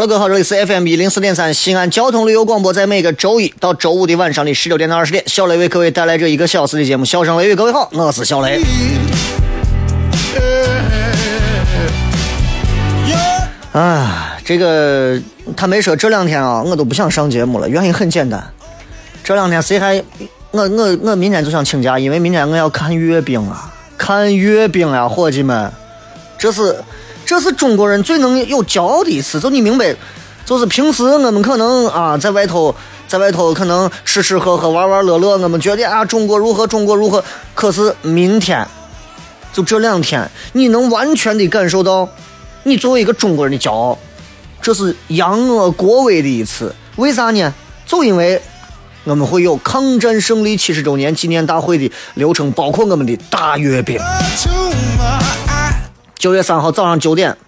了，各位好，这里是 FM 一零四点三西安交通旅游广播，在每个周一到周五的晚上的十九点到二十点，小雷为各位带来这一个小时的节目。笑声雷雨，各位好，我是小雷。啊，这个他没说这两天啊，我都不想上节目了，原因很简单，这两天谁还我我我明天就想请假，因为明天我要看阅兵啊，看阅兵呀，伙计们，这是。这是中国人最能有骄傲的一次，就你明白，就是平时我们可能啊，在外头，在外头可能吃吃喝喝、玩玩乐乐，我们觉得啊，中国如何，中国如何。可是明天，就这两天，你能完全的感受到，你作为一个中国人的骄傲，这是扬我国威的一次。为啥呢？就因为我们会有抗战胜利七十周年纪念大会的流程，包括我们的大阅兵。九月三号早上九点，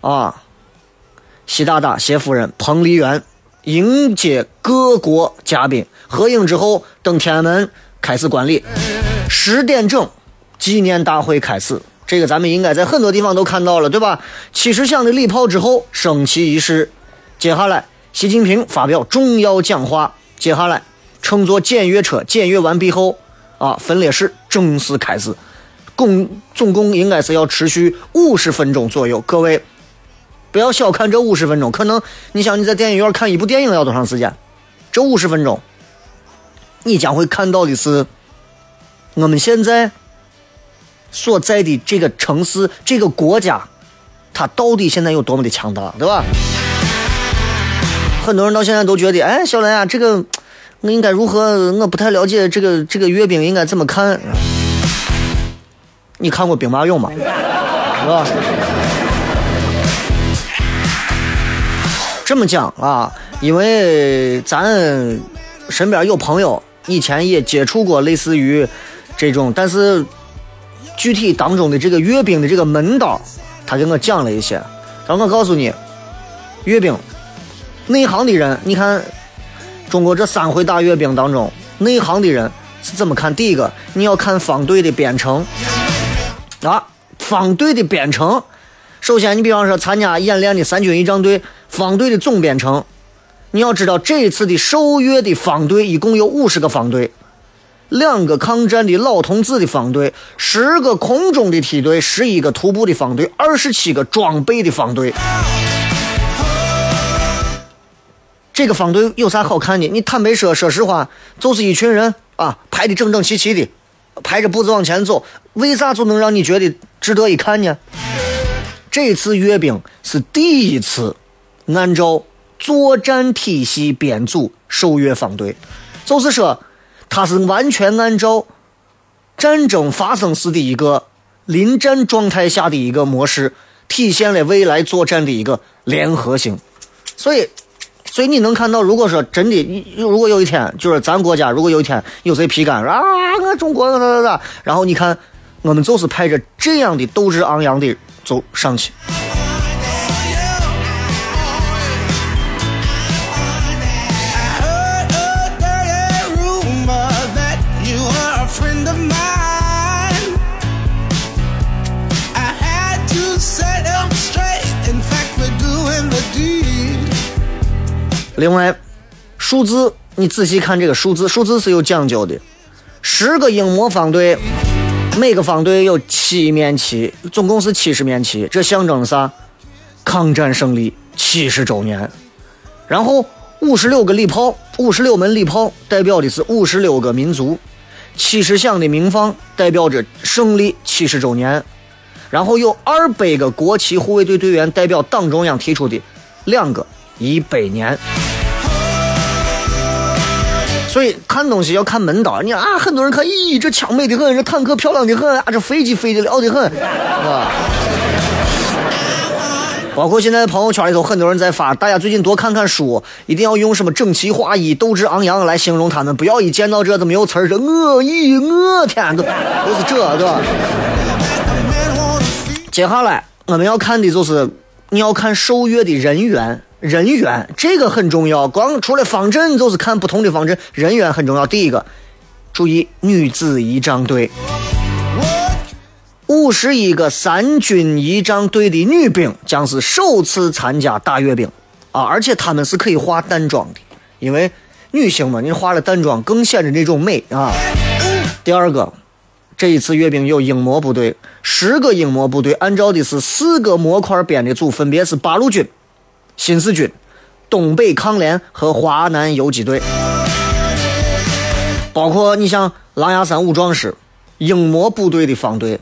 啊，习大大、谢夫人、彭丽媛迎接各国嘉宾，合影之后登天安门开始观礼。十点整，纪念大会开始。这个咱们应该在很多地方都看到了，对吧？七十响的礼炮之后，升旗仪式。接下来，习近平发表重要讲话。接下来，乘坐检阅车检阅完毕后，啊，分列式正式开始。共总共应该是要持续五十分钟左右，各位不要小看这五十分钟。可能你想你在电影院看一部电影要多长时间？这五十分钟，你将会看到的是我们现在所在的这个城市、这个国家，它到底现在有多么的强大，对吧？很多人到现在都觉得，哎，小兰啊，这个我应该如何？我不太了解这个这个阅兵应该怎么看。你看过兵马俑吗？是吧？这么讲啊，因为咱身边有朋友以前也接触过类似于这种，但是具体当中的这个阅兵的这个门道，他给我讲了一些。让我告诉你，阅兵内行的人，你看中国这三回大阅兵当中，内行的人是怎么看？第一个，你要看方队的编程。啊，方队的编程，首先你比方说参加演练的三军仪仗队方队的总编程，你要知道这一次的受阅的方队一共有五十个方队，两个抗战的老同志的方队，十个空中的梯队，十一个徒步的方队，二十七个装备的方队。这个方队有啥好看的？你坦白说，说实话，就是一群人啊，排的整整齐齐的。排着步子往前走，为啥就能让你觉得值得一看呢？这次阅兵是第一次按照作战体系编组受阅方队，就是说，它是完全按照战争发生时的一个临战状态下的一个模式，体现了未来作战的一个联合性，所以。所以你能看到，如果说真的，如果有一天，就是咱国家如果有一天有谁批干啊，我中国咋咋咋，然后你看，我们就是派着这样的斗志昂扬的走上去。另外，数字你仔细看这个数字，数字是有讲究的。十个英模方队，每个方队有七面旗，总共是七十面旗，这象征啥？抗战胜利七十周年。然后五十六个礼炮，五十六门礼炮代表的是五十六个民族，七十响的鸣放代表着胜利七十周年。然后有二百个国旗护卫队队员代表党中央提出的两个一百年。所以看东西要看门道。你啊，很多人看，咦，这枪美的很，这坦克漂亮的很，啊，这飞机飞的了的很，是吧？包括现在朋友圈里头，很多人在发，大家最近多看看书，一定要用什么整齐划一、斗志昂扬来形容他们，不要一见到这都没有词儿，这我咦，我天，都都是这，个？接下来我们要看的就是你要看受阅的人员。人员这个很重要，光除了方阵就是看不同的方阵，人员很重要。第一个，注意女子仪仗队，五十一个三军仪仗队的女兵将是首次参加大阅兵啊！而且她们是可以化淡妆的，因为女性嘛，你化了淡妆更显得那种美啊。第二个，这一次阅兵有英模部队，十个英模部队按照的是四个模块编的组，分别是八路军。新四军、东北抗联和华南游击队，包括你像狼牙山五壮士、英模部队的方队、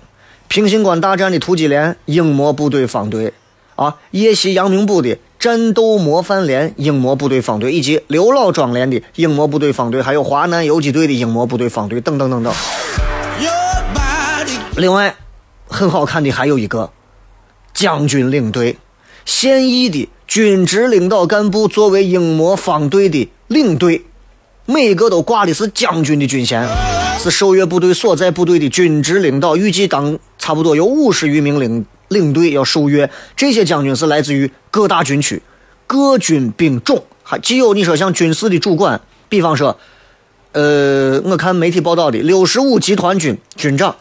平型关大战的突击连、英模部队方队啊，夜袭阳明堡的战斗模范连英模部队方队，以及刘老庄连的英模部队方队，还有华南游击队的英模部队方队等等等等。另外，很好看的还有一个将军领队，现役的。军职领导干部作为英模方队的领队，每个都挂的是将军的军衔，是受阅部队所在部队的军职领导。预计当差不多有五十余名领领队要受阅，这些将军是来自于各大军区、各军兵种，还既有你说像军事的主管，比方说，呃，我看媒体报道的六十五集团军军长。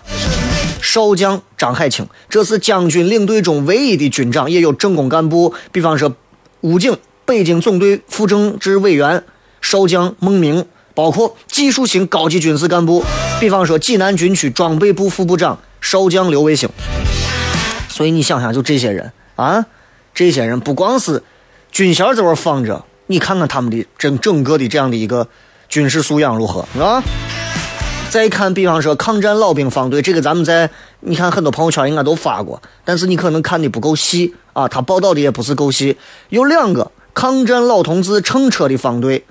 少将张海清，这是将军领队中唯一的军长，也有政工干部，比方说武警北京总队副政治委员少将孟明，包括技术型高级军事干部，比方说济南军区装备部副部长少将刘卫星。所以你想想，就这些人啊，这些人不光是军衔在这放着，你看看他们的整整个的这样的一个军事素养如何啊？再看，比方说抗战老兵方队，这个咱们在你看很多朋友圈应该都发过，但是你可能看的不够细啊，他报道的也不是够细。有两个抗战老同志乘车的方队，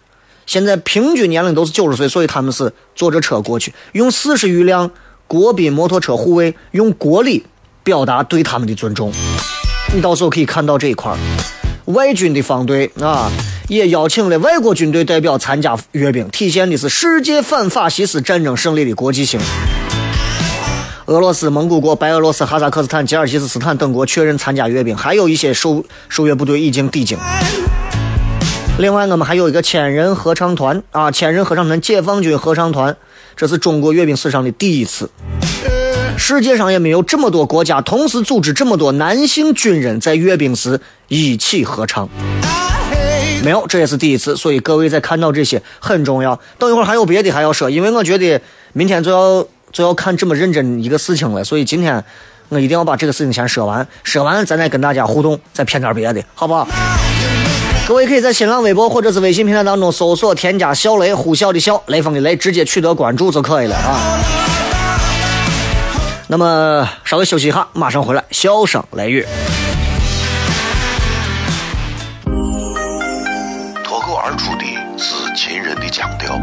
现在平均年龄都是九十岁，所以他们是坐着车过去，用四十余辆国宾摩托车护卫，用国礼表达对他们的尊重。你到时候可以看到这一块外军的方队啊。也邀请了外国军队代表参加阅兵，体现的是世界反法西斯战争胜利的国际性。俄罗斯、蒙古国、白俄罗斯、哈萨克斯坦、吉尔吉斯斯坦等国确认参加阅兵，还有一些受受阅部队已经抵京。另外，我们还有一个千人合唱团啊，千人合唱团，解放军合唱团，这是中国阅兵史上的第一次。世界上也没有这么多国家同时组织这么多男性军人在阅兵时一起合唱。没有，这也是第一次，所以各位在看到这些很重要。等一会儿还有别的还要说，因为我觉得明天就要就要看这么认真一个事情了，所以今天我一定要把这个事情先说完，说完咱再跟大家互动，再骗点别的，好不好？各位可以在新浪微博或者是微信平台当中搜索添加“小雷”呼啸的啸，雷锋的雷，直接取得关注就可以了啊。那么稍微休息一下，马上回来，笑声雷雨。腔调，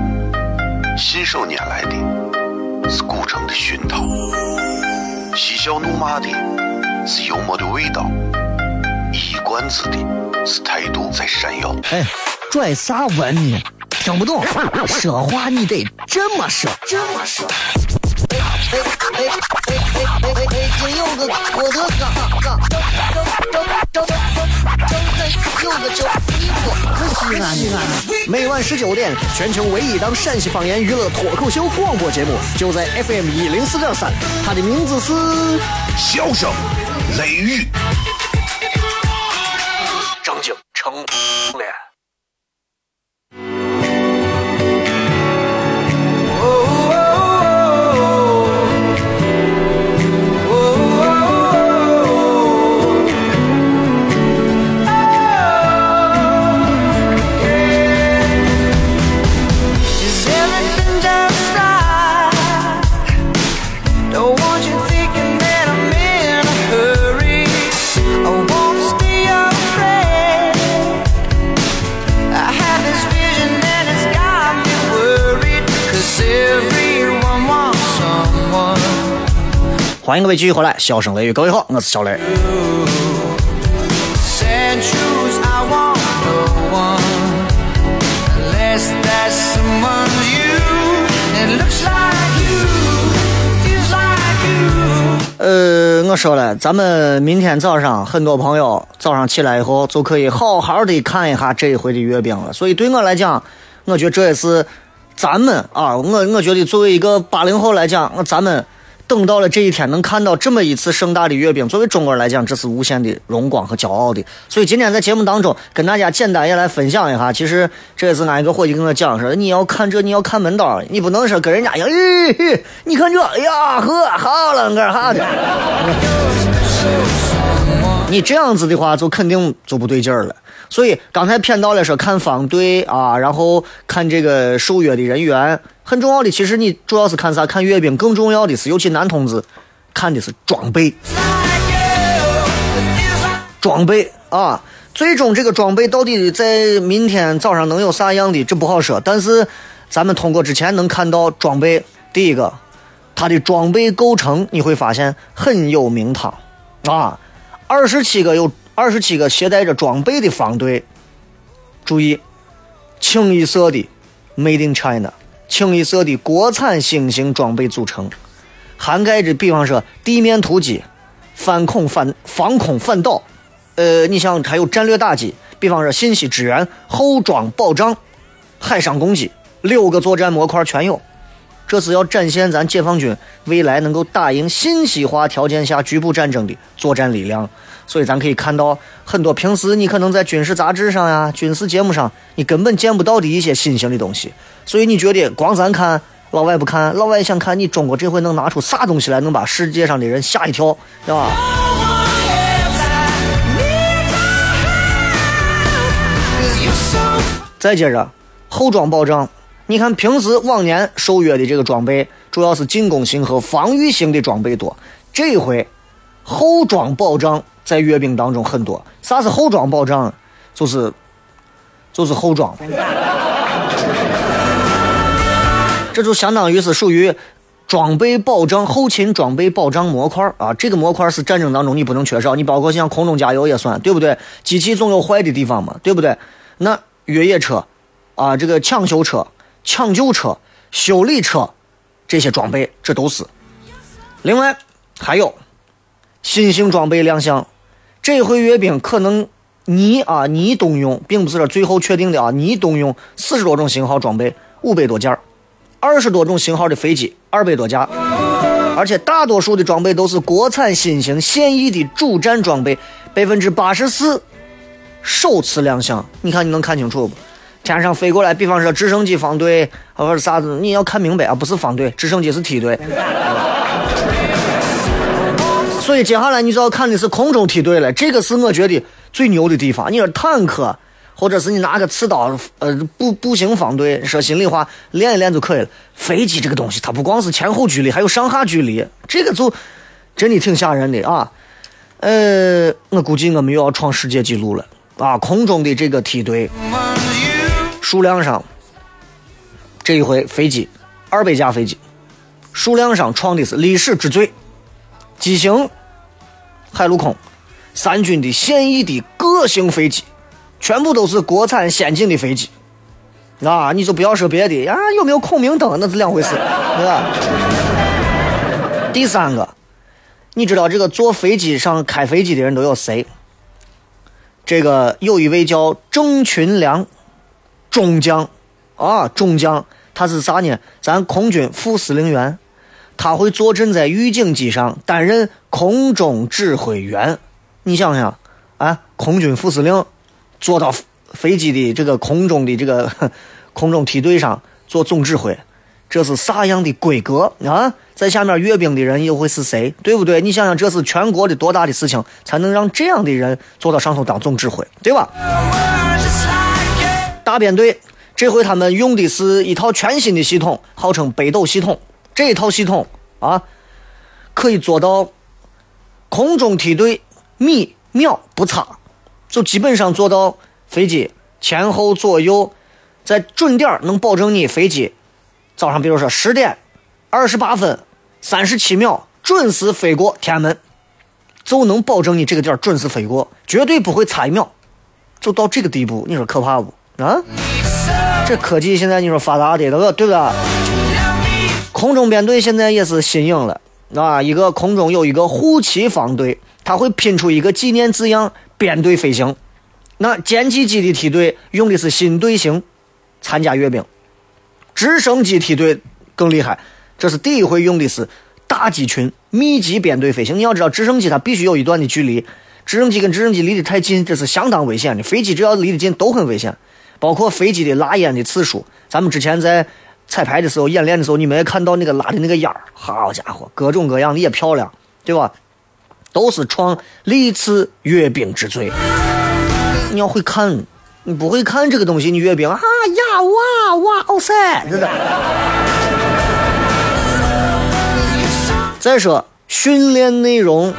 信手拈来的是古城的熏陶，嬉笑怒骂的是幽默的味道，一冠子的是态度在闪耀。哎，拽啥文呢？听不懂，说话你得这么说，这么说。哎哎哎哎哎哎哎！今有个我的哥，张张张张张张有个叫一哥，西安西安。每晚十九点，全球唯一档陕西方言娱乐脱口秀广播节目，就在 FM 一零四点三。它的名字是《笑声雷雨》，张景成脸。欢迎各位继续回来，笑声雷雨，各位好，我是小雷。呃，我说了，咱们明天早上很多朋友早上起来以后就可以好好的看一下这一回的阅兵了。所以对我来讲，我觉得这也是咱们啊，我我觉得作为一个八零后来讲，咱们。等到了这一天，能看到这么一次盛大的阅兵，作为中国人来讲，这是无限的荣光和骄傲的。所以今天在节目当中，跟大家简单也来分享一下。其实这也是俺一个伙计跟我讲说，你要看这，你要看门道，你不能说跟人家一样，咦，你看这，哎呀呵，好了，个哈的。你这样子的话，就肯定就不对劲儿了。所以刚才骗到了说看方队啊，然后看这个受阅的人员。很重要的，其实你主要是看啥？看阅兵。更重要的是，尤其男同志看的是装备，装备啊！最终这个装备到底在明天早上能有啥样的？这不好说。但是咱们通过之前能看到装备，第一个，它的装备构成你会发现很有名堂啊！二十七个有二十七个携带着装备的方队，注意，清一色的 Made in China。清一色的国产新型装备组成，涵盖着比方说地面突击、反恐反防空反导，呃，你像还有战略打击，比方说信息支援、后装保障、海上攻击，六个作战模块全有。这是要展现咱解放军未来能够打赢信息化条件下局部战争的作战力量。所以咱可以看到很多平时你可能在军事杂志上呀、军事节目上你根本见不到的一些新型的东西。所以你觉得光咱看，老外不看，老外想看你中国这回能拿出啥东西来，能把世界上的人吓一跳，对吧？再接着后装保障，你看平时往年受约的这个装备主要是进攻型和防御型的装备多，这回后装保障。在阅兵当中很多，啥是后装保障？就是就是后装，这就相当于是属于装备保障、后勤装备保障模块啊。这个模块是战争当中你不能缺少，你包括像空中加油也算，对不对？机器总有坏的地方嘛，对不对？那越野车啊，这个抢修车、抢救车、修理车这些装备，这都是。另外还有新型装备亮相。这回阅兵可能你啊你动用，并不是说最后确定的啊，你动用四十多种型号装备，五百多件二十多种型号的飞机，二百多架，而且大多数的装备都是国产新型现役的主战装备，百分之八十四首次亮相。你看你能看清楚不？天上飞过来，比方说直升机方队或者啥子，你要看明白啊，不是方队，直升机是梯队。所以接下来你就要看的是空中梯队了，这个是我觉得最牛的地方。你说坦克，或者是你拿个刺刀，呃，步步行方队，说心里话，练一练就可以了。飞机这个东西，它不光是前后距离，还有上下距离，这个就真的挺吓人的啊。呃，我估计我们又要创世界纪录了啊！空中的这个梯队数量上，这一回飞机二百架飞机，数量上创的是历史之最。机型、海陆空三军的现役的各型飞机，全部都是国产先进的飞机。啊，你就不要说别的啊，有没有孔明灯那是两回事，对吧？第三个，你知道这个坐飞机上开飞机的人都有谁？这个有一位叫郑群良中将，啊，中将，他是啥呢？咱空军副司令员。他会坐镇在预警机上担任空中指挥员，你想想，啊，空军副司令坐到飞机的这个空中的这个 空中梯队上做总指挥，这是啥样的规格啊？在下面阅兵的人又会是谁？对不对？你想想，这是全国的多大的事情，才能让这样的人坐到上头当总指挥，对吧？大编队这回他们用的是一套全新的系统，号称北斗系统。这一套系统啊，可以做到空中梯队米秒不差，就基本上做到飞机前后左右在准点能保证你飞机早上比如说十点二十八分三十七秒准时飞过天安门，就能保证你这个点准时飞过，绝对不会差一秒。就到这个地步，你说可怕不？啊？这科技现在你说发达的，对不对？空中编队现在也是新颖了啊！一个空中有一个护旗方队，他会拼出一个纪念字样，编队飞行。那歼击机的梯队用的是新队形，参加阅兵。直升机梯队更厉害，这是第一回用的是大机群密集编队飞行。你要知道，直升机它必须有一段的距离，直升机跟直升机离得太近，这是相当危险的。飞机只要离得近都很危险，包括飞机的拉烟的次数。咱们之前在。彩排的时候，演练的时候，你们也看到那个拉的那个烟儿，好家伙，各种各样的也漂亮，对吧？都是创历次阅兵之最。你要会看，你不会看这个东西，你阅兵啊呀哇哇哦塞，真的。再说训练内容，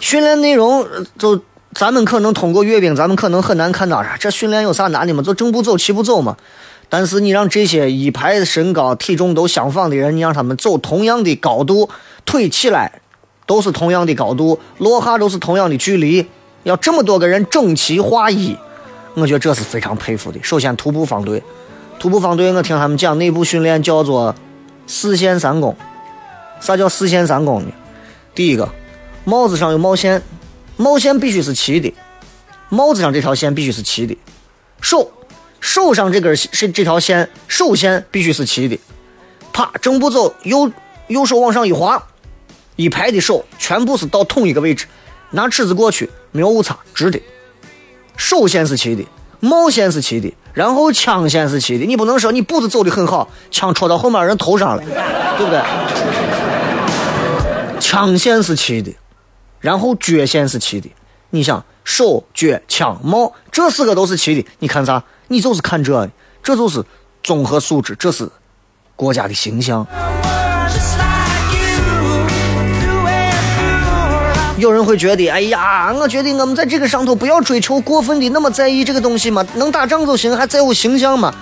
训练内容就咱们可能通过阅兵，咱们可能很难看到啥。这训练有啥难的吗？就正步走，齐步走嘛。但是你让这些一排身高、体重都相仿的人，你让他们走同样的高度，腿起来都是同样的高度，落下都是同样的距离，要这么多个人整齐划一，我觉得这是非常佩服的。首先，徒步方队，徒步方队，我听他们讲内部训练叫做四线三公。啥叫四线三公呢？第一个，帽子上有帽线，帽线必须是齐的，帽子上这条线必须是齐的，手。手上这根是这条线，手线必须是齐的。啪，正步走，右右手往上一滑，一排的手全部是到同一个位置，拿尺子过去，没有误差，直的。手线是齐的，帽线是齐的，然后枪线是齐的。你不能说你步子走的很好，枪戳到后面人头上了，对不对？枪线是齐的，然后脚线是齐的。你想，手、脚、枪、帽，这四个都是齐的，你看啥？你就是看这，这就是综合素质，这是国家的形象。有人会觉得，哎呀，我觉得我们在这个上头不要追求过分的那么在意这个东西嘛，能打仗就行，还在乎形象吗？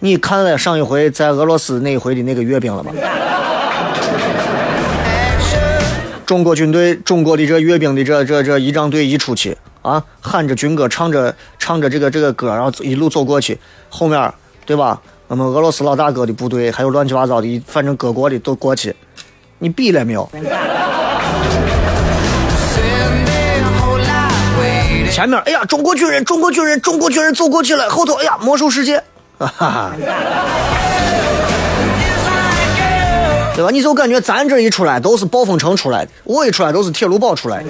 你看了上一回在俄罗斯那一回的那个阅兵了吗？中国军队，中国的这阅兵的这这这仪仗队一出去。啊，喊着军歌，唱着唱着这个这个歌，然后一路走过去，后面对吧？我们俄罗斯老大哥的部队，还有乱七八糟的，反正各国的都过去，你比了没有？前面，哎呀，中国军人，中国军人，中国军人走过去了，后头，哎呀，魔兽世界，哈哈，对吧？你就感觉咱这一出来都是暴风城出来的，我一出来都是铁路堡出来的。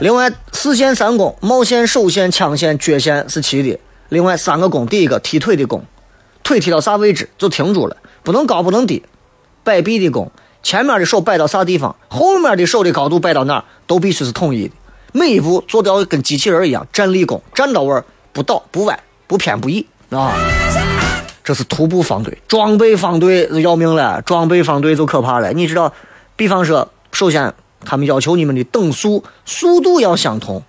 另外四线三弓，帽线、手线、枪线、脚线是齐的。另外三个弓，第一个踢腿的弓，腿踢到啥位置就停住了，不能高不能低。摆臂的弓，前面的手摆到啥地方，后面的手的高度摆到哪儿，都必须是统一的。每一步做到跟机器人一样，站立弓，站到位不倒不歪不偏不倚啊。这是徒步方队，装备方队要命了，装备方队就可怕了。你知道，比方说，首先。他们要求你们的等速速度要相同，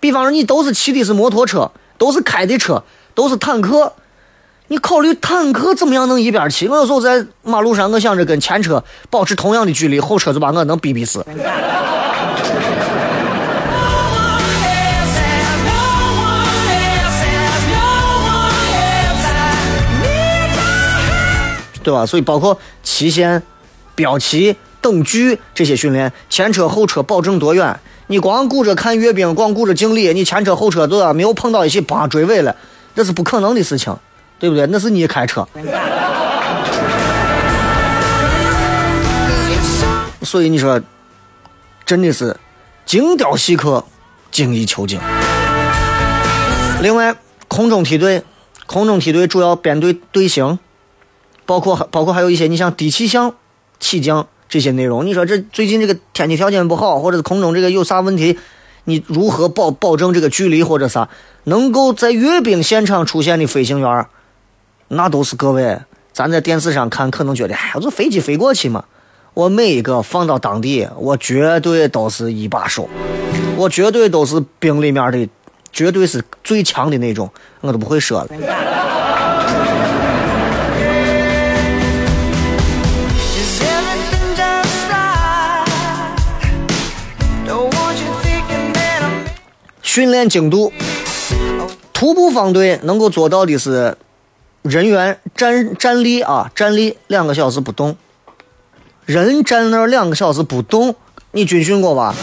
比方说你都是骑的是摩托车，都是开的车，都是坦克，你考虑坦克怎么样能一边骑？我有时候在马路上，我想着跟前车保持同样的距离，后车就把我能逼逼死，对吧？所以包括旗线、标旗。等距这些训练，前车后车保证多远？你光顾着看阅兵，光顾着敬礼，你前车后车都要没有碰到一起，叭追尾了，那是不可能的事情，对不对？那是你开车。所以你说，真的是精雕细刻，精益求精。另外，空中梯队，空中梯队主要编队队形，包括包括还有一些，你像低气象起降。这些内容，你说这最近这个天气条件不好，或者是空中这个有啥问题，你如何保保证这个距离或者啥，能够在阅兵现场出现的飞行员，那都是各位咱在电视上看可能觉得，哎，我坐飞机飞过去嘛，我每一个放到当地，我绝对都是一把手，我绝对都是兵里面的，绝对是最强的那种，我都不会说了。训练精度。徒步方队能够做到的是，人员站站立啊，站立两个小时不动，人站那儿两个小时不动，你军训过吧？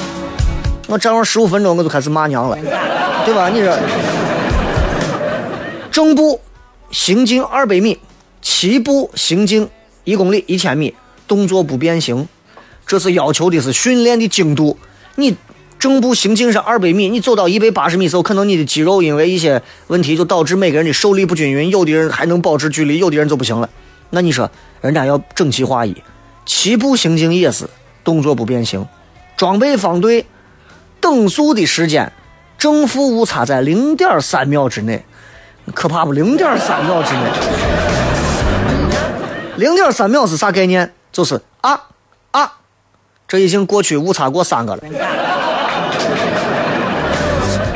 我站上十五分钟我就开始骂娘了，对吧？你这正步行进二百米，齐步行进一公里一千米，动作不变形，这是要求的是训练的精度。你。正步行进是二百米，你走到一百八十米时候，可能你的肌肉因为一些问题，就导致每个人的受力不均匀，有的人还能保持距离，有的人就不行了。那你说，人家要整齐划一，齐步行进也是动作不变形，装备方队，等速的时间正负误差在零点三秒之内，可怕不？零点三秒之内，零点三秒是啥概念？就是啊啊，这已经过去误差过三个了。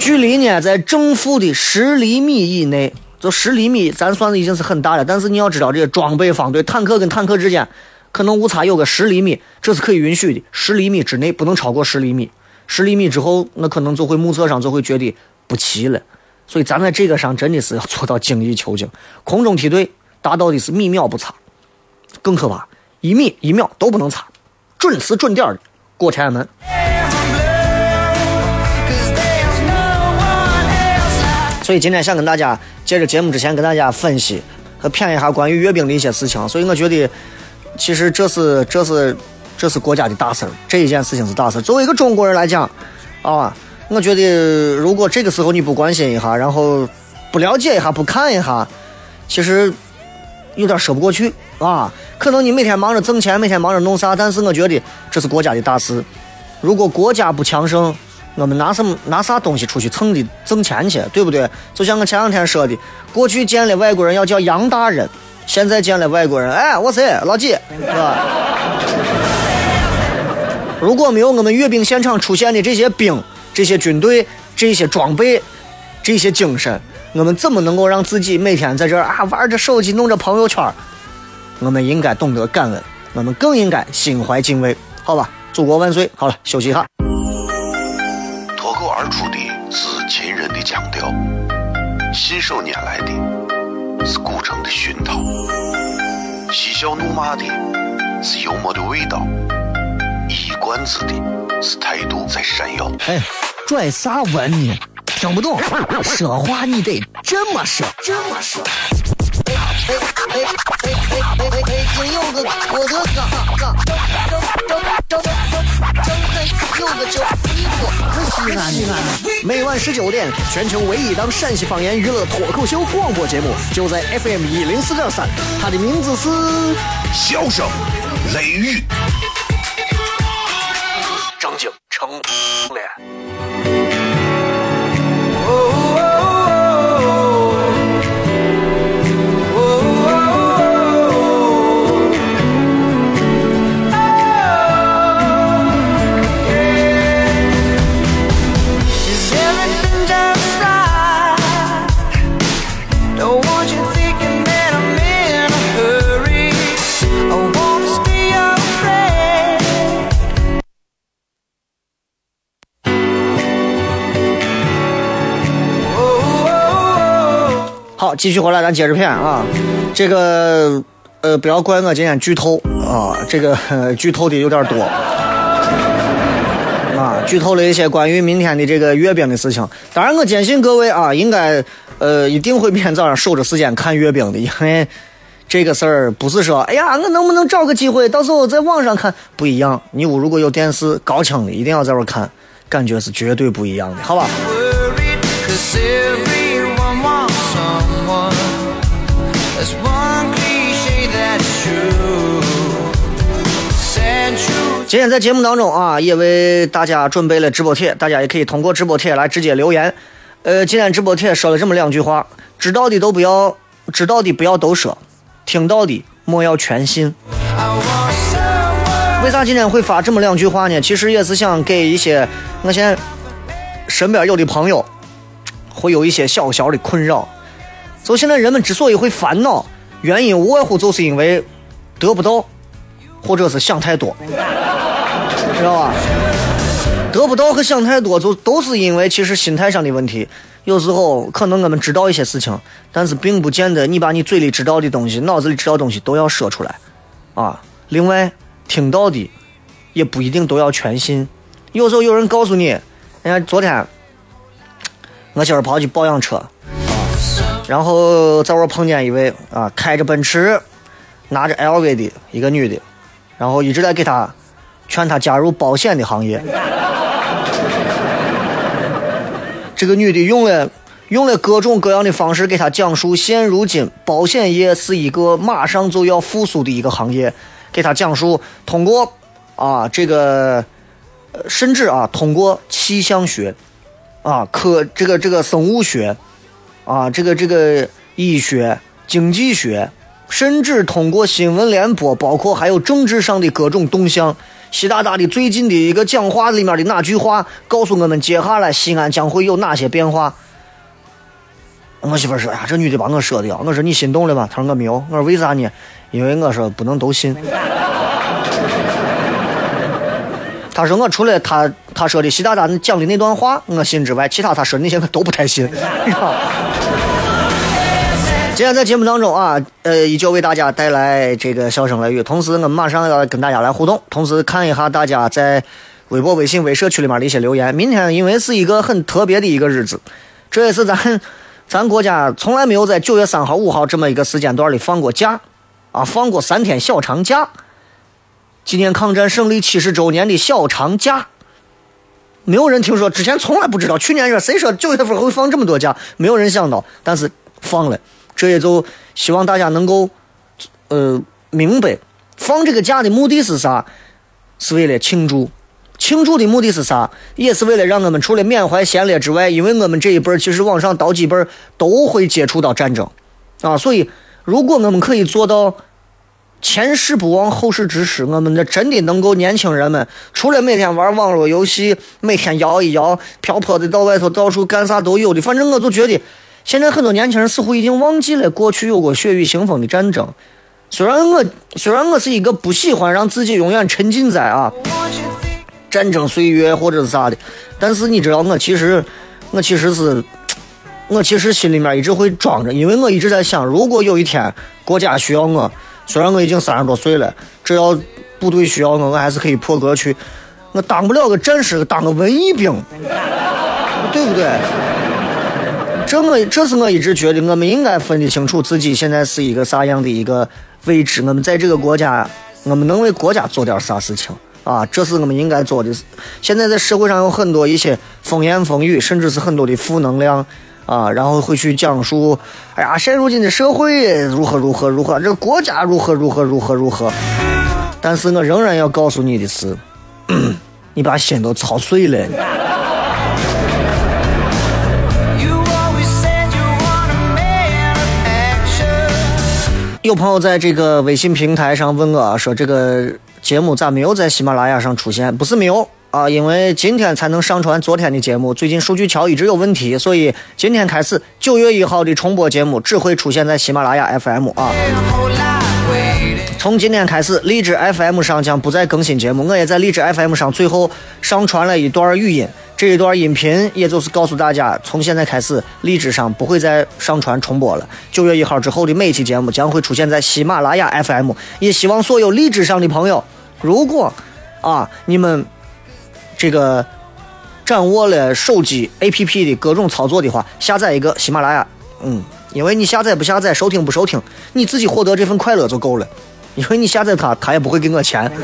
距离呢，在正负的十厘米以内，就十厘米，咱算的已经是很大了。但是你要知道，这些装备方对坦克跟坦克之间，可能误差有个十厘米，这是可以允许的。十厘米之内不能超过十厘米，十厘米之后，那可能就会目测上就会觉得不齐了。所以咱在这个上真的是要做到精益求精。空中梯队达到的是米秒不差，更可怕，一米一秒都不能差，准时准点的过天安门。所以今天想跟大家借着节目之前跟大家分析和谝一下关于阅兵的一些事情。所以我觉得，其实这是这是这是国家的大事儿，这一件事情是大事。作为一个中国人来讲，啊，我觉得如果这个时候你不关心一下，然后不了解一下，不看一下，其实有点说不过去啊。可能你每天忙着挣钱，每天忙着弄啥，但是我觉得这是国家的大事。如果国家不强盛，我们拿什么拿啥东西出去蹭的挣钱去，对不对？就像我前两天说的，过去见了外国人要叫杨大人，现在见了外国人，哎，我谁老几，是吧？如果没有我们阅兵现场出现的这些兵、这些军队、这些装备、这些精神，我们怎么能够让自己每天在这儿啊玩着手机、弄着朋友圈？我们应该懂得感恩，我们更应该心怀敬畏，好吧？祖国万岁！好了，休息一下。秦人的腔调，信手拈来的是古城的熏陶，嬉笑怒骂的是幽默的味道，一冠子的是态度在闪耀。哎，拽啥文呢？听不懂，说话你得这么说，这么说。哎哎哎哎哎哎哎！有个我的哥哥，张张张张张张有个叫一个西安西安。每晚十九点，全球唯一档陕西方言娱乐脱口秀广播节目，就在 FM 一零四点三。它的名字是《笑声雷雨》，张景成脸。继续回来，咱接着片啊。这个，呃，不要怪我今天剧透啊，这个 剧透的有点多啊，剧透了一些关于明天的这个阅兵的事情。当然，我坚信各位啊，应该呃一定会明天早上守着时间看阅兵的，因为这个事儿不是说，哎呀，我能不能找个机会到时候在网上看不一样。你屋如果有电视高清的，一定要在这看，感觉是绝对不一样的，好吧？There's one cliche that's true. 今天在节目当中啊，也为大家准备了直播帖，大家也可以通过直播帖来直接留言。呃，今天直播帖说了这么两句话：知道的都不要，知道的不要都说，听到的莫要全信。为啥今天会发这么两句话呢？其实也是想给一些我现在身边有的朋友会有一些小小的困扰。就现在人们之所以会烦恼，原因无外乎就是因为得不到，或者是想太多，知道吧？得不到和想太多，就都是因为其实心态上的问题。有时候可能我们知道一些事情，但是并不见得你把你嘴里知道的东西、脑子里知道东西都要说出来啊。另外，听到的也不一定都要全信。有时候有人告诉你，人家昨天我今儿跑去保养车，然后在我碰见一位啊开着奔驰、拿着 LV 的一个女的，然后一直在给她劝她加入保险的行业。这个女的用了用了各种各样的方式给她讲述，现如今保险业是一个马上就要复苏的一个行业，给她讲述通过啊这个，甚至啊通过气象学，啊科这个这个生物学，啊这个这个医学、经济学，甚至通过新闻联播，包括还有政治上的各种动向。习大大的最近的一个讲话里面的哪句话，告诉我们接下来西安将会有哪些变化？我媳妇说：“呀，这女的把我说的呀。”我说：“你心动了吧？”她说：“我没有。”我说：“为啥呢？”因为我说不能都信。他说：“我除了他他说的习大大讲的那段话我信之外，其他他说的那些我都不太信。”今天在节目当中啊，呃，依旧为大家带来这个笑声雷雨，同时我马上要跟大家来互动，同时看一下大家在微博、微信、微社区里面的一些留言。明天因为是一个很特别的一个日子，这也是咱咱国家从来没有在九月三号、五号这么一个时间段里放过假啊，放过三天小长假，纪念抗战胜利七十周年的小长假。没有人听说，之前从来不知道，去年说谁说九月份会放这么多假，没有人想到，但是放了。这也就希望大家能够，呃，明白放这个假的目的是啥？是为了庆祝，庆祝的目的是啥？也是为了让我们除了缅怀先烈之外，因为我们这一辈儿其实往上倒几辈儿都会接触到战争，啊，所以如果我们可以做到前事不忘后事之师，我们这真的能够年轻人们除了每天玩网络游戏，每天摇一摇，漂泊的到外头到处干啥都有的，反正我就觉得。现在很多年轻人似乎已经忘记了过去有过血雨腥风的战争。虽然我虽然我是一个不喜欢让自己永远沉浸在啊战争岁月或者是啥的，但是你知道我其实我其实是我其实心里面一直会装着，因为我一直在想，如果有一天国家需要我，虽然我已经三十多岁了，只要部队需要我，我还是可以破格去。我当不了个战士，当个文艺兵，对不对？这我这是我一直觉得，我们应该分得清楚自己现在是一个啥样的一个位置。我们在这个国家，我们能为国家做点啥事情啊？这是我们应该做的。现在在社会上有很多一些风言风语，甚至是很多的负能量啊，然后会去讲述，哎呀，现如今的社会如何如何如何，这个国家如何如何如何如何。但是我仍然要告诉你的是，你把心都操碎了。有朋友在这个微信平台上问我，说这个节目咋没有在喜马拉雅上出现？不是没有啊，因为今天才能上传昨天的节目，最近数据桥一直有问题，所以今天开始九月一号的重播节目只会出现在喜马拉雅 FM 啊。从今天开始，荔枝 FM 上将不再更新节目，我也在荔枝 FM 上最后上传了一段语音。这一段音频，也就是告诉大家，从现在开始，荔枝上不会再上传重播了。九月一号之后的每期节目将会出现在喜马拉雅 FM。也希望所有荔枝上的朋友，如果啊你们这个掌握了手机 APP 的各种操作的话，下载一个喜马拉雅，嗯，因为你下载不下载，收听不收听，你自己获得这份快乐就够了。因为你下载它，它也不会给我钱。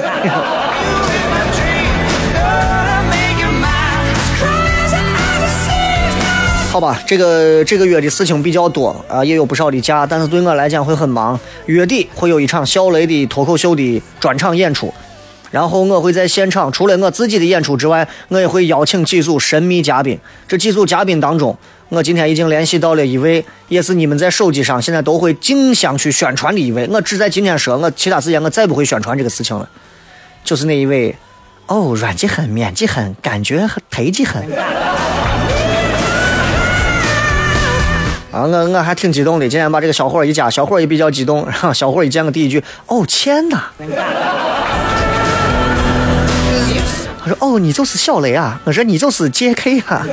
好吧，这个这个月的事情比较多啊，也有不少的假，但是对我来讲会很忙。月底会有一场小雷的脱口秀的专场演出，然后我会在现场，除了我自己的演出之外，我也会邀请几组神秘嘉宾。这几组嘉宾当中，我今天已经联系到了一位，也是你们在手机上现在都会竞相去宣传的一位。我只在今天说，我其他时间我再不会宣传这个事情了。就是那一位，哦，软的很，面积很，感觉很，忒的很。啊，我我还挺激动的。今天把这个小伙一加，小伙也比较激动。然后小伙一见我第一句，哦，天哪！说：“哦，你就是小雷啊。”我说：“你就是 J.K. 啊。”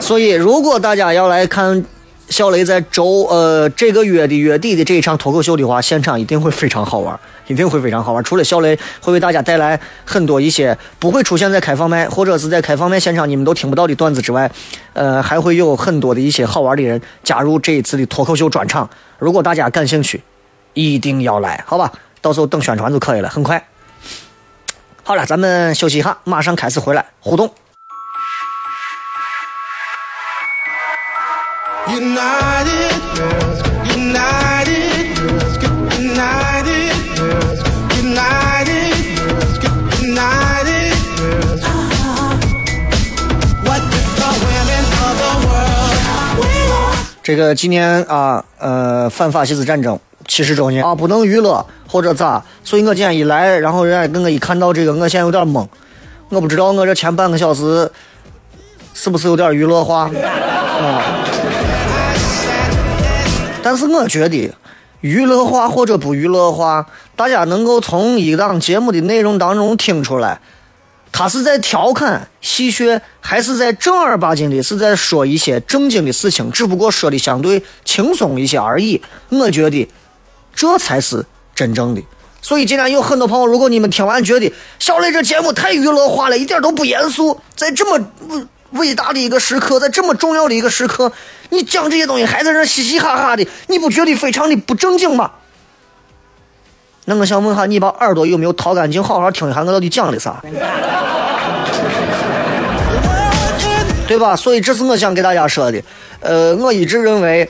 所以，如果大家要来看小雷在周呃这个月的月底的这一场脱口秀的话，现场一定会非常好玩，一定会非常好玩。除了小雷会为大家带来很多一些不会出现在开放麦或者是在开放麦现场你们都听不到的段子之外，呃，还会有很多的一些好玩的人加入这一次的脱口秀专场。如果大家感兴趣，一定要来，好吧？到时候等宣传就可以了，很快。好了，咱们休息一下，马上开始回来互动。这个今年啊，呃，反法西斯战争七十周年啊，不能娱乐或者咋，所以我今天一来，然后人家跟我一看到这个，我现在有点懵，我不知道我这前半个小时是不是有点娱乐化 啊？但是我觉得娱乐化或者不娱乐化，大家能够从一档节目的内容当中听出来。他是在调侃戏谑，还是在正儿八经的是在说一些正经的事情？只不过说的相对轻松一些而已。我觉得这才是真正的。所以今天有很多朋友，如果你们听完觉得小雷这节目太娱乐化了，一点都不严肃，在这么伟大的一个时刻，在这么重要的一个时刻，你讲这些东西还在那嘻嘻哈哈的，你不觉得非常的不正经吗？那我想问下，你把耳朵有没有掏干净，好好听一下我到底讲的啥？对吧？所以这是我想给大家说的。呃，我一直认为，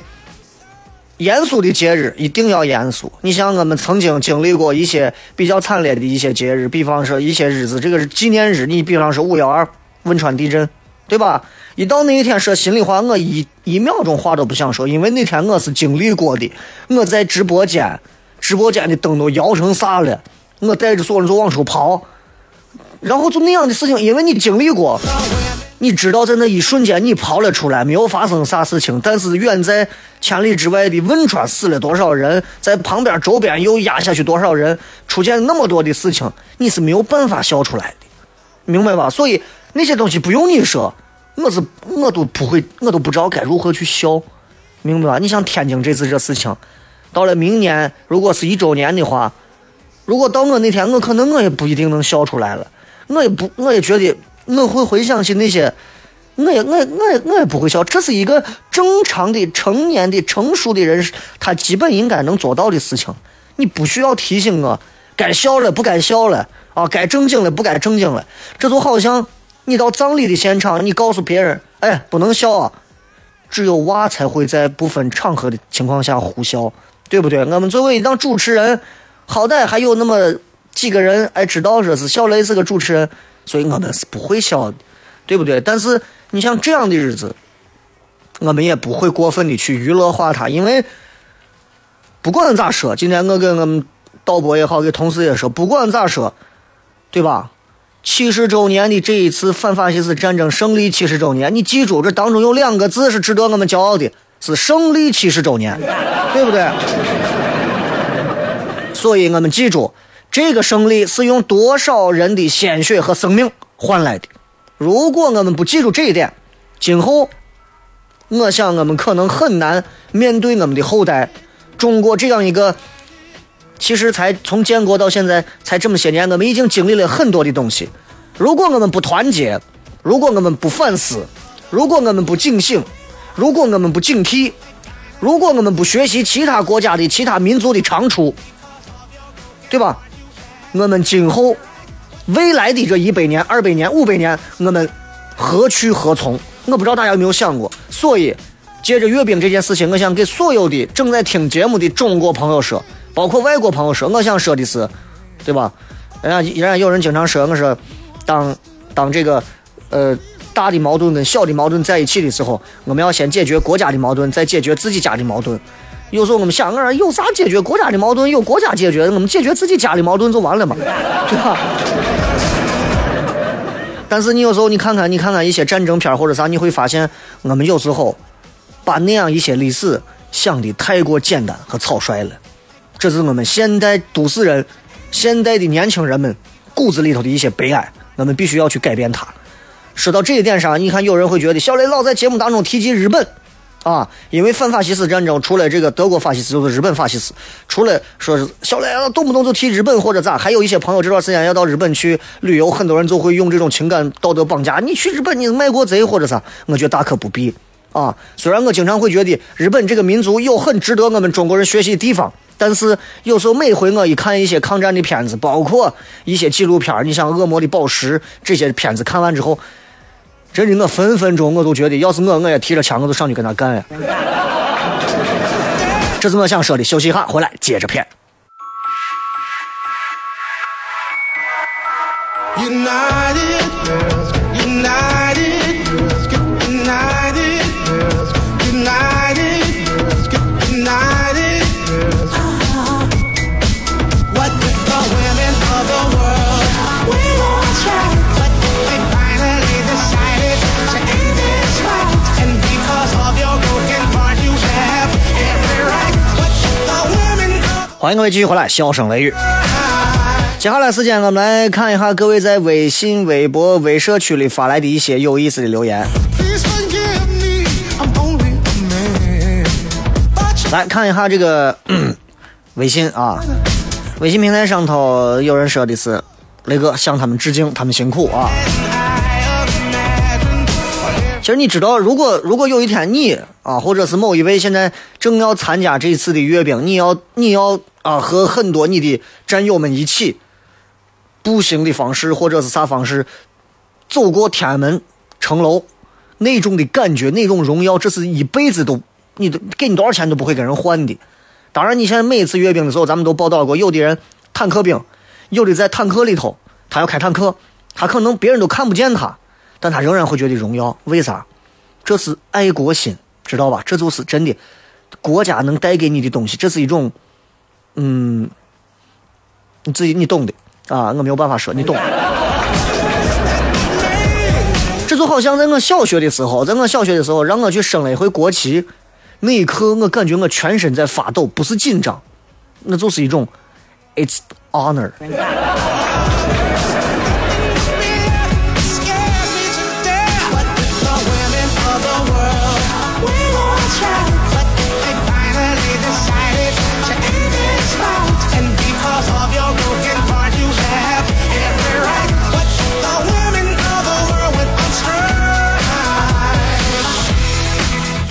严肃的节日一定要严肃。你像我们曾经经历过一些比较惨烈的一些节日，比方说一些日子，这个是纪念日。你比方说五幺二汶川地震，对吧？一到那一天，说心里话，我一一秒钟话都不想说，因为那天我是经历过的。我在直播间。直播间的灯都摇成啥了？我带着所有人就往出跑，然后就那样的事情，因为你经历过，你知道在那一瞬间你跑了出来，没有发生啥事情。但是远在千里之外的汶川死了多少人，在旁边周边又压下去多少人，出现那么多的事情，你是没有办法笑出来的，明白吧？所以那些东西不用你说，我是我都不会，我都不知道该如何去笑，明白吧？你像天津这次这事情。到了明年，如果是一周年的话，如果到我那天，我可能我也不一定能笑出来了。我也不，我也觉得我会回想起那些，我也，我，我，我也不会笑。这是一个正常的、成年的、成熟的人，他基本应该能做到的事情。你不需要提醒我，该笑了，不该笑了啊，该正经了，不该正经了。这就好像你到葬礼的现场，你告诉别人，哎，不能笑啊。只有娃才会在不分场合的情况下呼笑。对不对？我们作为一档主持人，好歹还有那么几个人哎知道说是小雷是个主持人，所以我们是不会笑的，对不对？但是你像这样的日子，我们也不会过分的去娱乐化他，因为不管咋说，今天我跟我们导播也好，给同事也说，不管咋说，对吧？七十周年的这一次反法西斯战争胜利七十周年，你记住，这当中有两个字是值得我们骄傲的。是胜利七十周年，对不对？所以我们记住，这个胜利是用多少人的鲜血和生命换来的。如果我们不记住这一点，今后，我想我们可能很难面对我们的后代。中国这样一个，其实才从建国到现在才这么些年，我们已经经历了很多的东西。如果我们不团结，如果我们不反思，如果我们不警醒，如果我们不警惕，如果我们不学习其他国家的其他民族的长处，对吧？我们今后未来的这一百年、二百年、五百年，我们何去何从？我不知道大家有没有想过。所以，借着阅兵这件事情，我想给所有的正在听节目的中国朋友说，包括外国朋友说，我想说的是，对吧？人家人家有人经常说，我说，当当这个，呃。大的矛盾跟小的矛盾在一起的时候，我们要先解决国家的矛盾，再解决自己家的矛盾。有时候我们想，我说有啥解决国家的矛盾？有国家解决，我们解决自己家的矛盾就完了嘛，对吧？但是你有时候你看看，你看看一些战争片或者啥，你会发现，我们有时候把那样一些历史想的太过简单和草率了。这是我们现代都市人、现代的年轻人们。骨子里头的一些悲哀，我们必须要去改变它。说到这一点上，你看有人会觉得小雷老在节目当中提及日本。啊，因为反法西斯战争，除了这个德国法西斯，就是日本法西斯。除了说是小雷动不动就提日本或者咋，还有一些朋友这段时间要到日本去旅游，很多人就会用这种情感道德绑架。你去日本，你卖国贼或者啥？我觉得大可不必啊。虽然我经常会觉得日本这个民族有很值得我们中国人学习的地方，但是有时候每回我一看一些抗战的片子，包括一些纪录片，你像《恶魔的宝石》这些片子，看完之后。真的，我分分钟我都觉得，要是我，我也提着枪，我就上去跟他干呀。这是我想说的。休息一下，回来接着片。欢迎各位继续回来，笑声雷雨。接下来时间，我们来看一下各位在微信、微博、微社区里发来的一些有意思的留言。来看一下这个 微信啊，微信平台上头有人说的是：“雷哥向他们致敬，他们辛苦啊。”其实你知道，如果如果有一天你啊，或者是某一位现在正要参加这一次的阅兵，你要你要。啊，和很多你的战友们一起步行的方式，或者是啥方式，走过天安门城楼，那种的感觉，那种荣耀，这是一辈子都，你都给你多少钱都不会跟人换的。当然，你现在每一次阅兵的时候，咱们都报道过，有的人坦克兵，有的在坦克里头，他要开坦克，他可能别人都看不见他，但他仍然会觉得荣耀。为啥？这是爱国心，知道吧？这就是真的，国家能带给你的东西，这是一种。嗯，你自己你懂的啊，我没有办法说，你懂。这就好像在我小学的时候，在我小学的时候，让我去升了一回国旗，那一刻我感觉我全身在发抖，不是紧张，那就是一种，it's honor。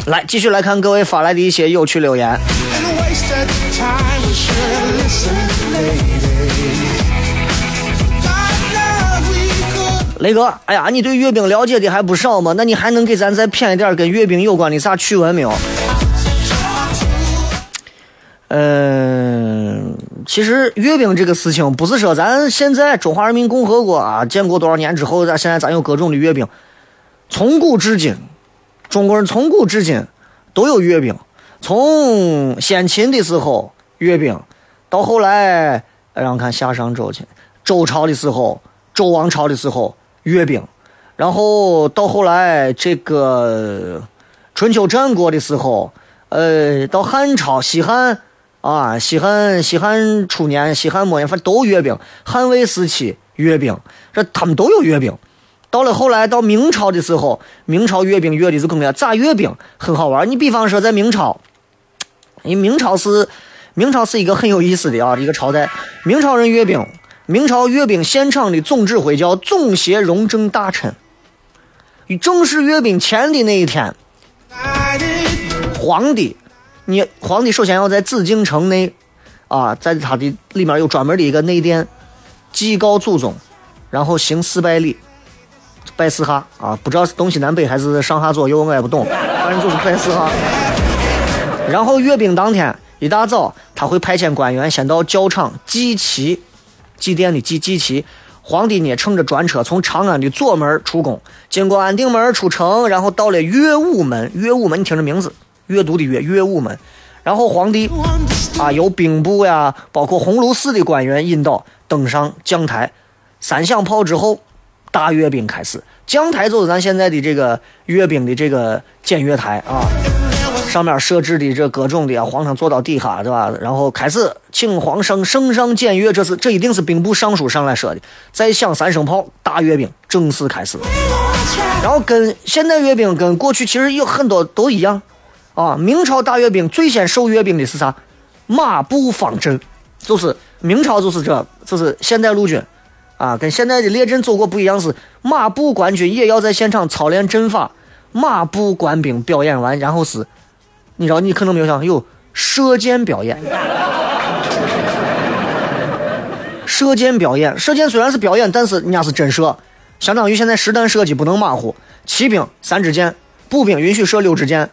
来，继续来看各位发来的一些有趣留言。雷哥，哎呀，你对阅兵了解的还不少嘛？那你还能给咱再谝一点跟阅兵有关的啥趣闻没有？嗯，其实阅兵这个事情，不是说咱现在中华人民共和国啊，建国多少年之后，咱现在咱有各种的阅兵，从古至今。中国人从古至今都有阅兵，从先秦的时候阅兵，到后来让看夏商周去，周朝的时候，周王朝的时候阅兵，然后到后来这个春秋战国的时候，呃，到汉朝西汉啊，西汉西汉初年、西汉末年，反正都阅兵。汉魏时期阅兵，这他们都有阅兵。到了后来，到明朝的时候，明朝阅兵阅的是更加咋阅兵很好玩。你比方说在明朝，因为明朝是明朝是一个很有意思的啊一个朝代。明朝人阅兵，明朝阅兵现场的总指挥叫总协荣政大臣。正式阅兵前的那一天，皇帝，你皇帝首先要在紫禁城内啊，在他的里面有专门的一个内殿，祭告祖宗，然后行四拜礼。拜四下啊，不知道是东西南北还是上下左右，我也不懂，反正就是拜四下。然后阅兵当天一大早，他会派遣官员先到教场祭旗，祭奠的祭祭旗。皇帝呢，乘着专车从长安的左门出宫，经过安定门出城，然后到了乐武门。乐武门，你听这名字，阅读的阅，乐武门。然后皇帝啊，由兵部呀，包括鸿胪寺的官员引导登上讲台，三响炮之后。大阅兵开始，将台就是咱现在的这个阅兵的这个检阅台啊，上面设置的这各种的啊，皇上坐到底下，对吧？然后开始。请皇上圣上检阅。这是这一定是兵部尚书上来说的。再响三声炮，大阅兵正式开始。然后跟现代阅兵跟过去其实有很多都一样啊。明朝大阅兵最先受阅兵的是啥？马步方阵，就是明朝就是这，就是现代陆军啊，跟现在的列阵走过不一样，是马步官军也要在现场操练阵法。马步官兵表演完，然后是，你知道你可能没有想有射箭表演。射箭表演，射箭虽然是表演，但是人家是真射，相当于现在实弹射击不能马虎。骑兵三支箭，步兵允许射六支箭，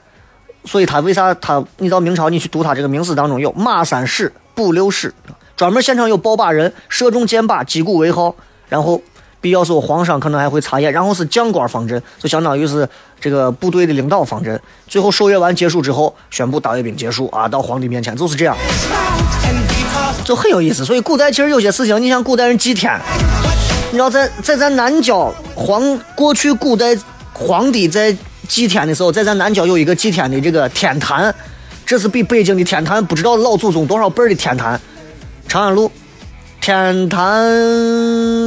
所以他为啥他？你到明朝你去读他这个名史当中有马三矢，步六矢，专门现场有爆靶人，射中箭靶击鼓为号，然后必要时候皇上可能还会查验，然后是将官方阵，就相当于是这个部队的领导方阵。最后授阅完结束之后，宣布大阅兵结束啊，到皇帝面前就是这样。就很有意思，所以古代其实有些事情，你像古代人祭天，你知道在在咱南郊皇过去古代皇帝在祭天的时候，在咱南郊有一个祭天的这个天坛，这是比北京的天坛不知道老祖宗多少辈的天坛，长安路天坛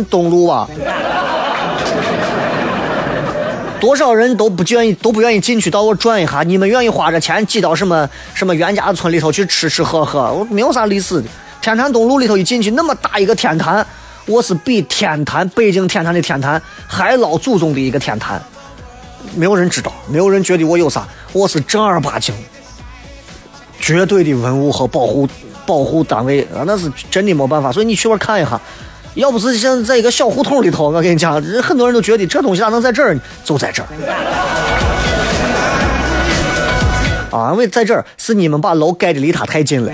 东路吧，多少人都不愿意都不愿意进去到我转一下，你们愿意花着钱挤到什么什么袁家村里头去吃吃喝喝，我没有啥历史的。天坛东路里头一进去，那么大一个天坛，我是比天坛北京天坛的天坛还老祖宗的一个天坛，没有人知道，没有人觉得我有啥，我是正儿八经、绝对的文物和保护保护单位啊，那是真的没办法。所以你去那看一下，要不是现在在一个小胡同里头，我跟你讲，很多人都觉得这东西咋能在这儿？就在这儿。啊，为在这儿是你们把楼盖的离他太近了。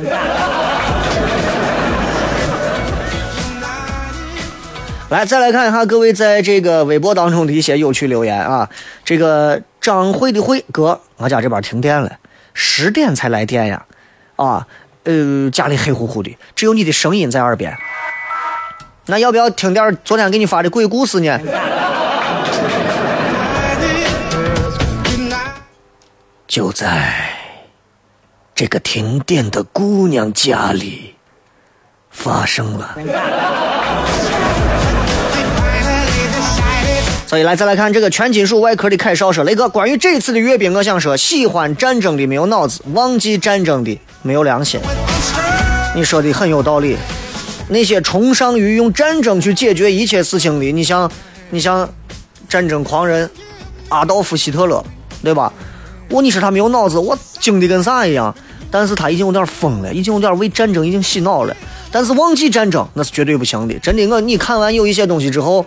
来，再来看一下各位在这个微博当中的一些有趣留言啊！这个张慧的慧哥，我家这边停电了，十点才来电呀！啊，呃，家里黑乎乎的，只有你的声音在耳边。那要不要听点昨天给你发的鬼故事呢？就在这个停电的姑娘家里发生了。所以来再来看这个全金属外壳的凯少说：“雷哥，关于这次的阅兵，我想说，喜欢战争的没有脑子，忘记战争的没有良心。你说的很有道理。那些崇尚于用战争去解决一切事情的，你像你像战争狂人阿道夫·希特勒，对吧？我你说他没有脑子，我精的跟啥一样？但是他已经有点疯了，已经有点为战争已经洗脑了。但是忘记战争那是绝对不行的。真的，我你看完有一些东西之后。”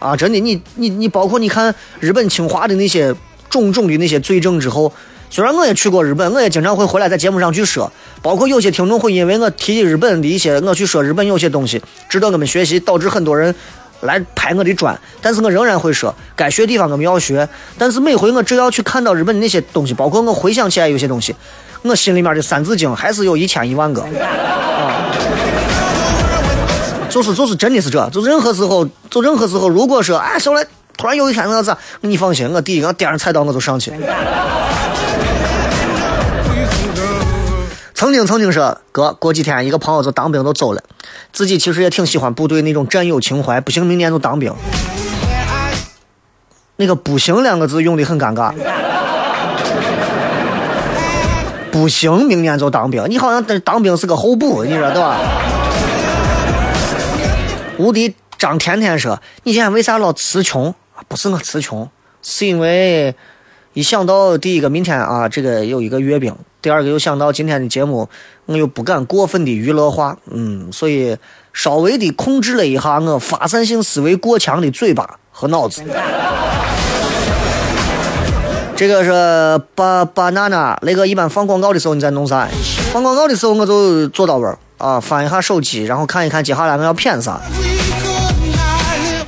啊，真的，你你你，包括你看日本侵华的那些种种的那些罪证之后，虽然我也去过日本，我也经常会回来在节目上去说，包括有些听众会因为我提起日本的一些，我去说日本有些东西值得我们学习，导致很多人来拍我的砖，但是我仍然会说，该学地方我们要学，但是每回我只要去看到日本的那些东西，包括我回想起来有些东西，我心里面的三字经还是有一千一万个啊。就是就是真的是这，就任何时候，就任何时候，如果说哎，小来突然有一天那咋，你放心，我第一个点上菜刀我就上去。曾经曾经说哥，过几天一个朋友就当兵都走了，自己其实也挺喜欢部队那种战友情怀，不行明年就当兵。那个“不行”两个字用的很尴尬。不行，明年就当兵，你好像当兵是个候补，你说对吧？无敌张甜甜说：“你现在为啥老词穷？不是我词穷，是因为一想到第一个明天啊，这个有一个阅兵；第二个又想到今天的节目，我又不敢过分的娱乐化，嗯，所以稍微的控制了一下我发散性思维过强的嘴巴和脑子。”这个是巴巴娜娜，那个一般放广告的时候你在弄啥？放广告的时候我就坐到位儿啊，翻一下手机，然后看一看接下来我要骗啥。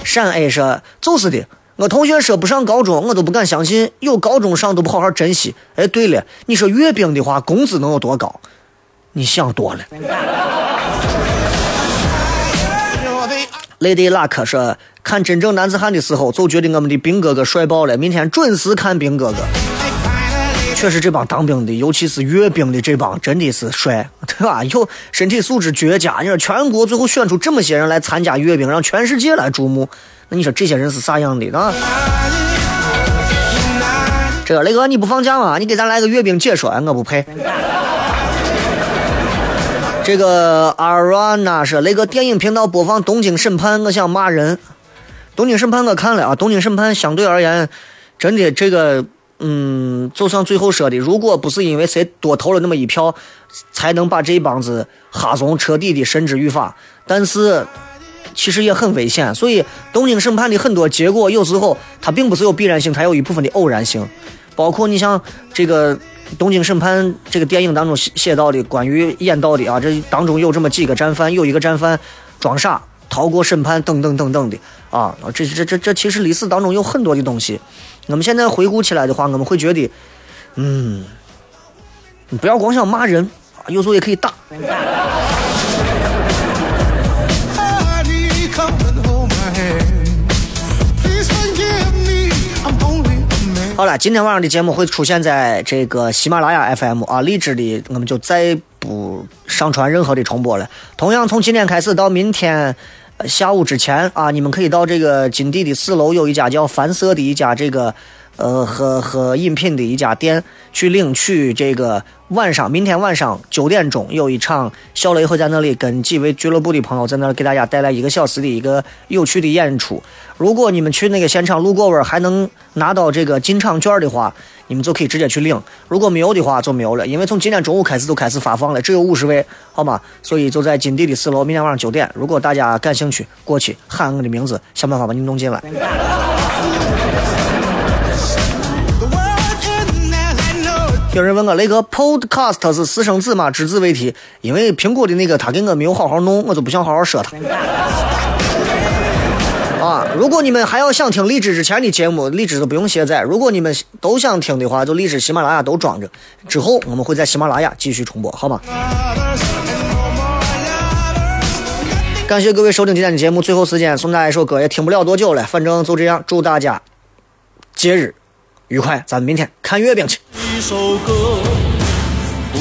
陕 A 说：“就是的，我同学说不上高中，我都不敢相信。有高中上都不好好珍惜。哎，对了，你说阅兵的话，工资能有多高？你想多了。” Lady Luck 说：“看真正男子汉的时候，就觉得我们的兵哥哥帅爆了。明天准时看兵哥哥。”确实这帮当兵的，尤其是阅兵的这帮，真的是帅，对吧？有身体素质绝佳。你说全国最后选出这么些人来参加阅兵，让全世界来瞩目，那你说这些人是啥样的啊？这个雷哥你不放假吗？你给咱来个阅兵解说，我不配。这个阿尔纳说雷哥电影频道播放《东京审判》，我想骂人。《东京审判》我看了啊，《东京审判》相对而言，真的这个。嗯，就像最后说的，如果不是因为谁多投了那么一票，才能把这帮子哈怂彻底的绳之于法，但是其实也很危险。所以东京审判的很多结果，有时候它并不是有必然性，它有一部分的偶然性。包括你像这个东京审判这个电影当中写写到的关于演到的啊，这当中有这么几个战犯，有一个战犯装傻逃过审判，等等等等的啊，这这这这其实历史当中有很多的东西。我们现在回顾起来的话，我们会觉得，嗯，你不要光想骂人啊，有时候也可以打。好了，今天晚上的节目会出现在这个喜马拉雅 FM 啊，荔枝的我们就再不上传任何的重播了。同样，从今天开始到明天。下午之前啊，你们可以到这个金地的四楼有一家叫凡色的一家这个，呃，喝喝饮品的一家店去领取这个。晚上，明天晚上九点钟有一场，小雷会在那里跟几位俱乐部的朋友在那给大家带来一个小时的一个有趣的演出。如果你们去那个现场路过味还能拿到这个进场券的话，你们就可以直接去领；如果没有的话就没有了，因为从今天中午开始就开始发放了，只有五十位，好吗？所以就在金地的四楼，明天晚上九点，如果大家感兴趣，过去喊我的名字，想办法把你弄进来。有人问我雷哥，Podcast 是私生子吗？只字未提，因为苹果的那个他给我没有好好弄，我就不想好好说他。啊，如果你们还要想听荔枝之前的节目，荔枝都不用卸载。如果你们都想听的话，就荔枝、喜马拉雅都装着。之后我们会在喜马拉雅继续重播，好吗？感谢各位收听今天的节目。最后时间送大家一首歌，也听不了多久了，反正就这样。祝大家节日愉快，咱们明天看月饼去。一首歌，无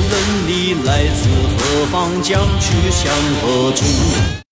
论你来自何方，将去向何处。